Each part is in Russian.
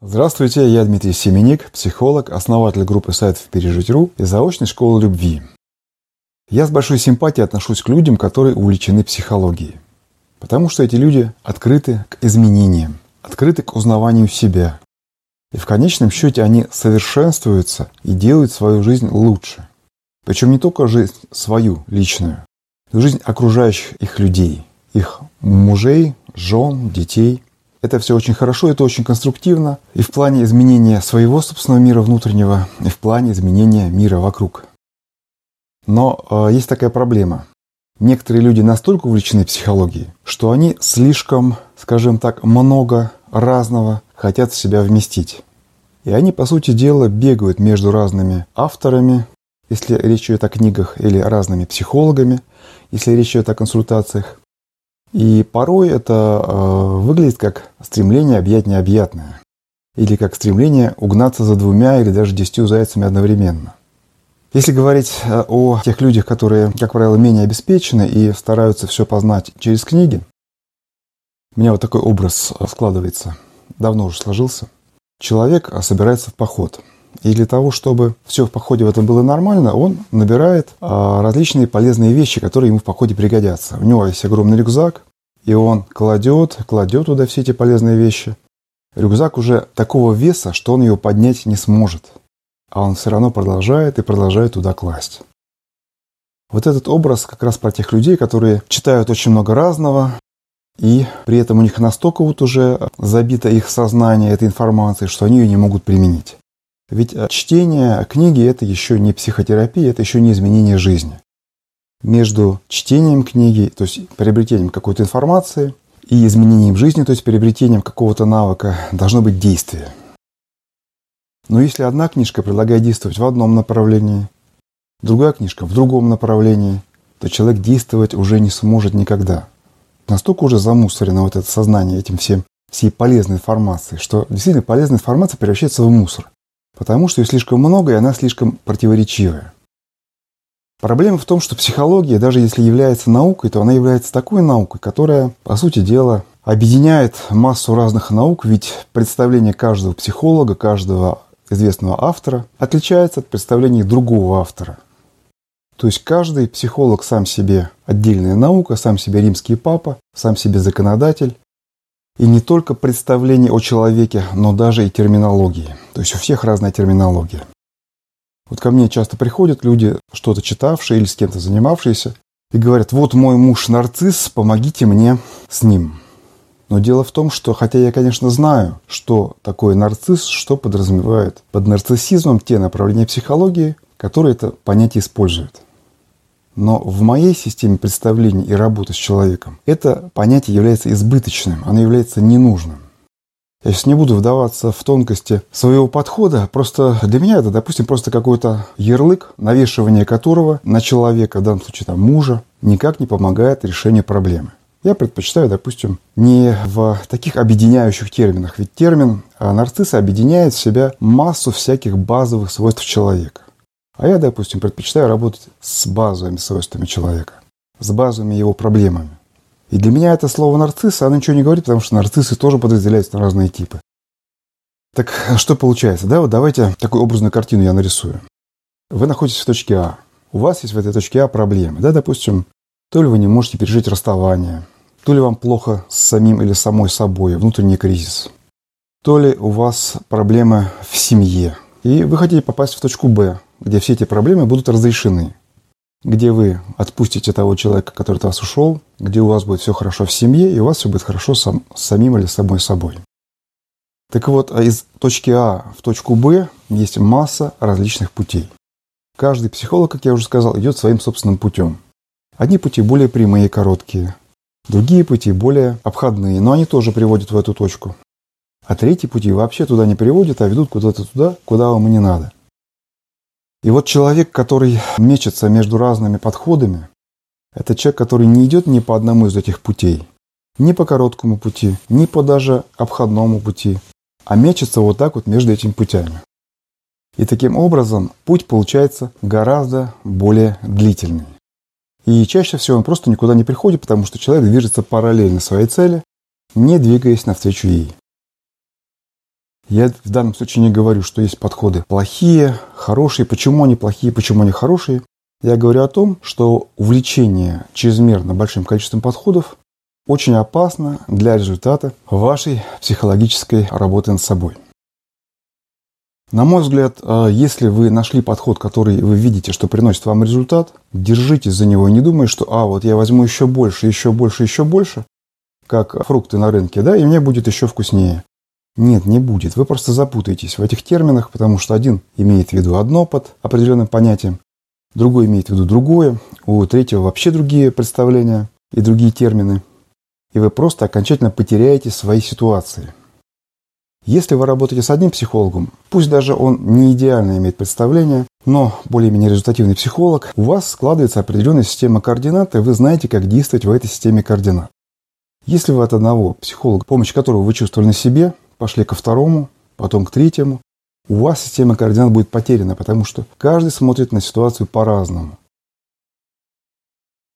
Здравствуйте, я Дмитрий Семеник, психолог, основатель группы сайтов «Пережить.ру» и заочной школы любви. Я с большой симпатией отношусь к людям, которые увлечены психологией. Потому что эти люди открыты к изменениям, открыты к узнаванию себя. И в конечном счете они совершенствуются и делают свою жизнь лучше. Причем не только жизнь свою, личную, но жизнь окружающих их людей, их мужей, жен, детей – это все очень хорошо, это очень конструктивно и в плане изменения своего собственного мира внутреннего, и в плане изменения мира вокруг. Но э, есть такая проблема. Некоторые люди настолько увлечены психологией, что они слишком, скажем так, много разного хотят в себя вместить. И они, по сути дела, бегают между разными авторами, если речь идет о книгах, или разными психологами, если речь идет о консультациях. И порой это э, выглядит как стремление объять необъятное. Или как стремление угнаться за двумя или даже десятью зайцами одновременно. Если говорить э, о тех людях, которые, как правило, менее обеспечены и стараются все познать через книги, у меня вот такой образ э, складывается, давно уже сложился. Человек э, собирается в поход – и для того, чтобы все в походе в этом было нормально, он набирает а, различные полезные вещи, которые ему в походе пригодятся. У него есть огромный рюкзак, и он кладет, кладет туда все эти полезные вещи. Рюкзак уже такого веса, что он его поднять не сможет. А он все равно продолжает и продолжает туда класть. Вот этот образ как раз про тех людей, которые читают очень много разного, и при этом у них настолько вот уже забито их сознание этой информацией, что они ее не могут применить. Ведь э, чтение книги – это еще не психотерапия, это еще не изменение жизни. Между чтением книги, то есть приобретением какой-то информации, и изменением жизни, то есть приобретением какого-то навыка, должно быть действие. Но если одна книжка предлагает действовать в одном направлении, другая книжка в другом направлении, то человек действовать уже не сможет никогда. Настолько уже замусорено вот это сознание этим всем, всей полезной информацией, что действительно полезная информация превращается в мусор. Потому что ее слишком много, и она слишком противоречивая. Проблема в том, что психология, даже если является наукой, то она является такой наукой, которая, по сути дела, объединяет массу разных наук, ведь представление каждого психолога, каждого известного автора отличается от представлений другого автора. То есть каждый психолог сам себе отдельная наука, сам себе римский папа, сам себе законодатель, и не только представление о человеке, но даже и терминологии. То есть у всех разная терминология. Вот ко мне часто приходят люди, что-то читавшие или с кем-то занимавшиеся, и говорят, вот мой муж нарцисс, помогите мне с ним. Но дело в том, что хотя я, конечно, знаю, что такое нарцисс, что подразумевает под нарциссизмом те направления психологии, которые это понятие используют. Но в моей системе представлений и работы с человеком это понятие является избыточным, оно является ненужным. Я сейчас не буду вдаваться в тонкости своего подхода, просто для меня это, допустим, просто какой-то ярлык, навешивание которого на человека, в данном случае там мужа, никак не помогает решению проблемы. Я предпочитаю, допустим, не в таких объединяющих терминах, ведь термин нарцисса объединяет в себя массу всяких базовых свойств человека. А я, допустим, предпочитаю работать с базовыми свойствами человека, с базовыми его проблемами. И для меня это слово нарцисс, оно ничего не говорит, потому что нарциссы тоже подразделяются на разные типы. Так что получается? Да, вот давайте такую образную картину я нарисую. Вы находитесь в точке А. У вас есть в этой точке А проблемы. Да, допустим, то ли вы не можете пережить расставание, то ли вам плохо с самим или самой собой, внутренний кризис, то ли у вас проблемы в семье, и вы хотите попасть в точку Б, где все эти проблемы будут разрешены. Где вы отпустите того человека, который от вас ушел, где у вас будет все хорошо в семье, и у вас все будет хорошо сам, с самим или самой собой. Так вот, а из точки А в точку Б есть масса различных путей. Каждый психолог, как я уже сказал, идет своим собственным путем. Одни пути более прямые и короткие, другие пути более обходные, но они тоже приводят в эту точку. А третьи пути вообще туда не приводят, а ведут куда-то туда, куда вам и не надо. И вот человек, который мечется между разными подходами, это человек, который не идет ни по одному из этих путей, ни по короткому пути, ни по даже обходному пути, а мечется вот так вот между этими путями. И таким образом путь получается гораздо более длительный. И чаще всего он просто никуда не приходит, потому что человек движется параллельно своей цели, не двигаясь навстречу ей. Я в данном случае не говорю, что есть подходы плохие, хорошие. Почему они плохие, почему они хорошие? Я говорю о том, что увлечение чрезмерно большим количеством подходов очень опасно для результата вашей психологической работы над собой. На мой взгляд, э, если вы нашли подход, который вы видите, что приносит вам результат, держитесь за него и не думайте, что а, вот я возьму еще больше, еще больше, еще больше, как фрукты на рынке, да, и мне будет еще вкуснее. Нет, не будет. Вы просто запутаетесь в этих терминах, потому что один имеет в виду одно под определенным понятием, другой имеет в виду другое, у третьего вообще другие представления и другие термины. И вы просто окончательно потеряете свои ситуации. Если вы работаете с одним психологом, пусть даже он не идеально имеет представление, но более-менее результативный психолог, у вас складывается определенная система координат, и вы знаете, как действовать в этой системе координат. Если вы от одного психолога, помощь которого вы чувствовали на себе, пошли ко второму, потом к третьему, у вас система координат будет потеряна, потому что каждый смотрит на ситуацию по-разному.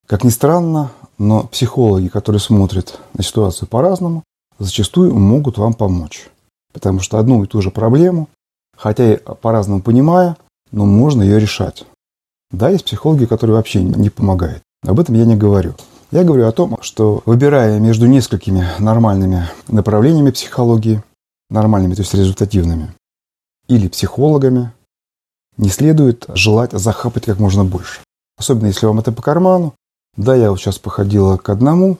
Как ни странно, но психологи, которые смотрят на ситуацию по-разному, зачастую могут вам помочь. Потому что одну и ту же проблему, хотя и по-разному понимая, но можно ее решать. Да, есть психологи, которые вообще не помогают. Об этом я не говорю. Я говорю о том, что выбирая между несколькими нормальными направлениями психологии, нормальными, то есть результативными, или психологами, не следует желать захапать как можно больше. Особенно если вам это по карману. Да, я вот сейчас походила к одному,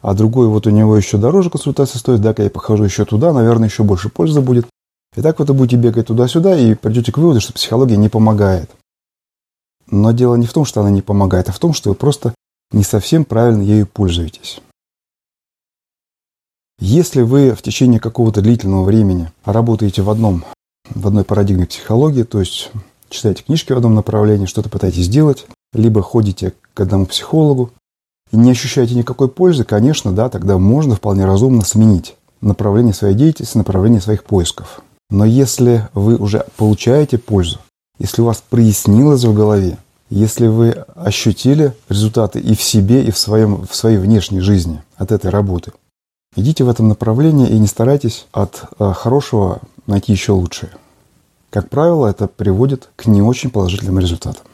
а другой вот у него еще дороже консультация стоит, да, я похожу еще туда, наверное, еще больше пользы будет. И так вот вы будете бегать туда-сюда и придете к выводу, что психология не помогает. Но дело не в том, что она не помогает, а в том, что вы просто не совсем правильно ею пользуетесь. Если вы в течение какого-то длительного времени работаете в, одном, в одной парадигме психологии, то есть читаете книжки в одном направлении, что-то пытаетесь сделать, либо ходите к одному психологу и не ощущаете никакой пользы, конечно, да, тогда можно вполне разумно сменить направление своей деятельности, направление своих поисков. Но если вы уже получаете пользу, если у вас прояснилось в голове, если вы ощутили результаты и в себе, и в, своем, в своей внешней жизни от этой работы, идите в этом направлении и не старайтесь от э, хорошего найти еще лучшее. Как правило, это приводит к не очень положительным результатам.